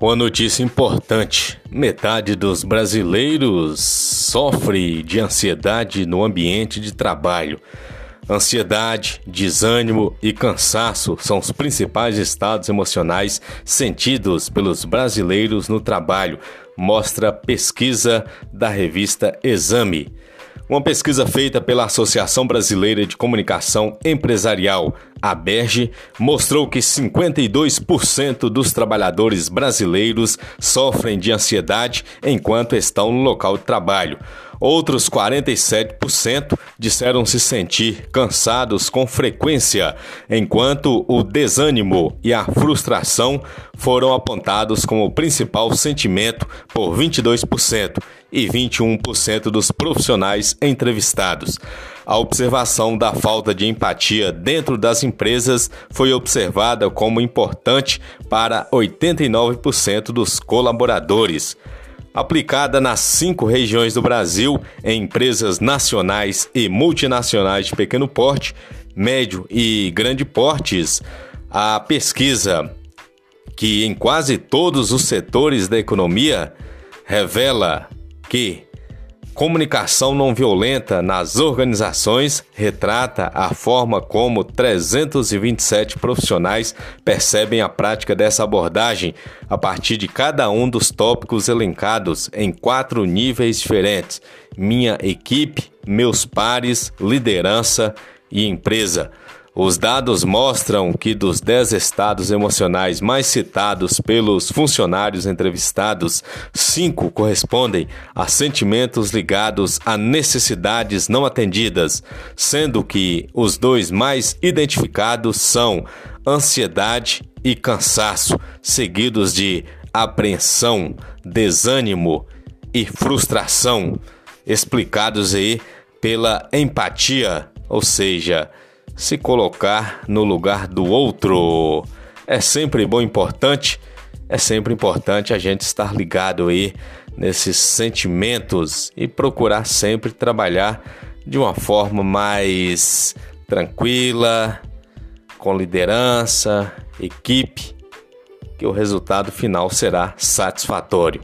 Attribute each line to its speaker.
Speaker 1: Uma notícia importante: metade dos brasileiros sofre de ansiedade no ambiente de trabalho. Ansiedade, desânimo e cansaço são os principais estados emocionais sentidos pelos brasileiros no trabalho, mostra pesquisa da revista Exame. Uma pesquisa feita pela Associação Brasileira de Comunicação Empresarial, a BERGE, mostrou que 52% dos trabalhadores brasileiros sofrem de ansiedade enquanto estão no local de trabalho. Outros 47% disseram se sentir cansados com frequência, enquanto o desânimo e a frustração foram apontados como o principal sentimento por 22% e 21% dos profissionais entrevistados. A observação da falta de empatia dentro das empresas foi observada como importante para 89% dos colaboradores aplicada nas cinco regiões do Brasil em empresas nacionais e multinacionais de pequeno porte, médio e grande portes. A pesquisa, que em quase todos os setores da economia revela que Comunicação não violenta nas organizações retrata a forma como 327 profissionais percebem a prática dessa abordagem a partir de cada um dos tópicos elencados em quatro níveis diferentes: minha equipe, meus pares, liderança e empresa. Os dados mostram que dos 10 estados emocionais mais citados pelos funcionários entrevistados, cinco correspondem a sentimentos ligados a necessidades não atendidas, sendo que os dois mais identificados são ansiedade e cansaço, seguidos de apreensão, desânimo e frustração, explicados aí pela empatia, ou seja, se colocar no lugar do outro. É sempre bom, importante, é sempre importante a gente estar ligado aí nesses sentimentos e procurar sempre trabalhar de uma forma mais tranquila, com liderança, equipe, que o resultado final será satisfatório.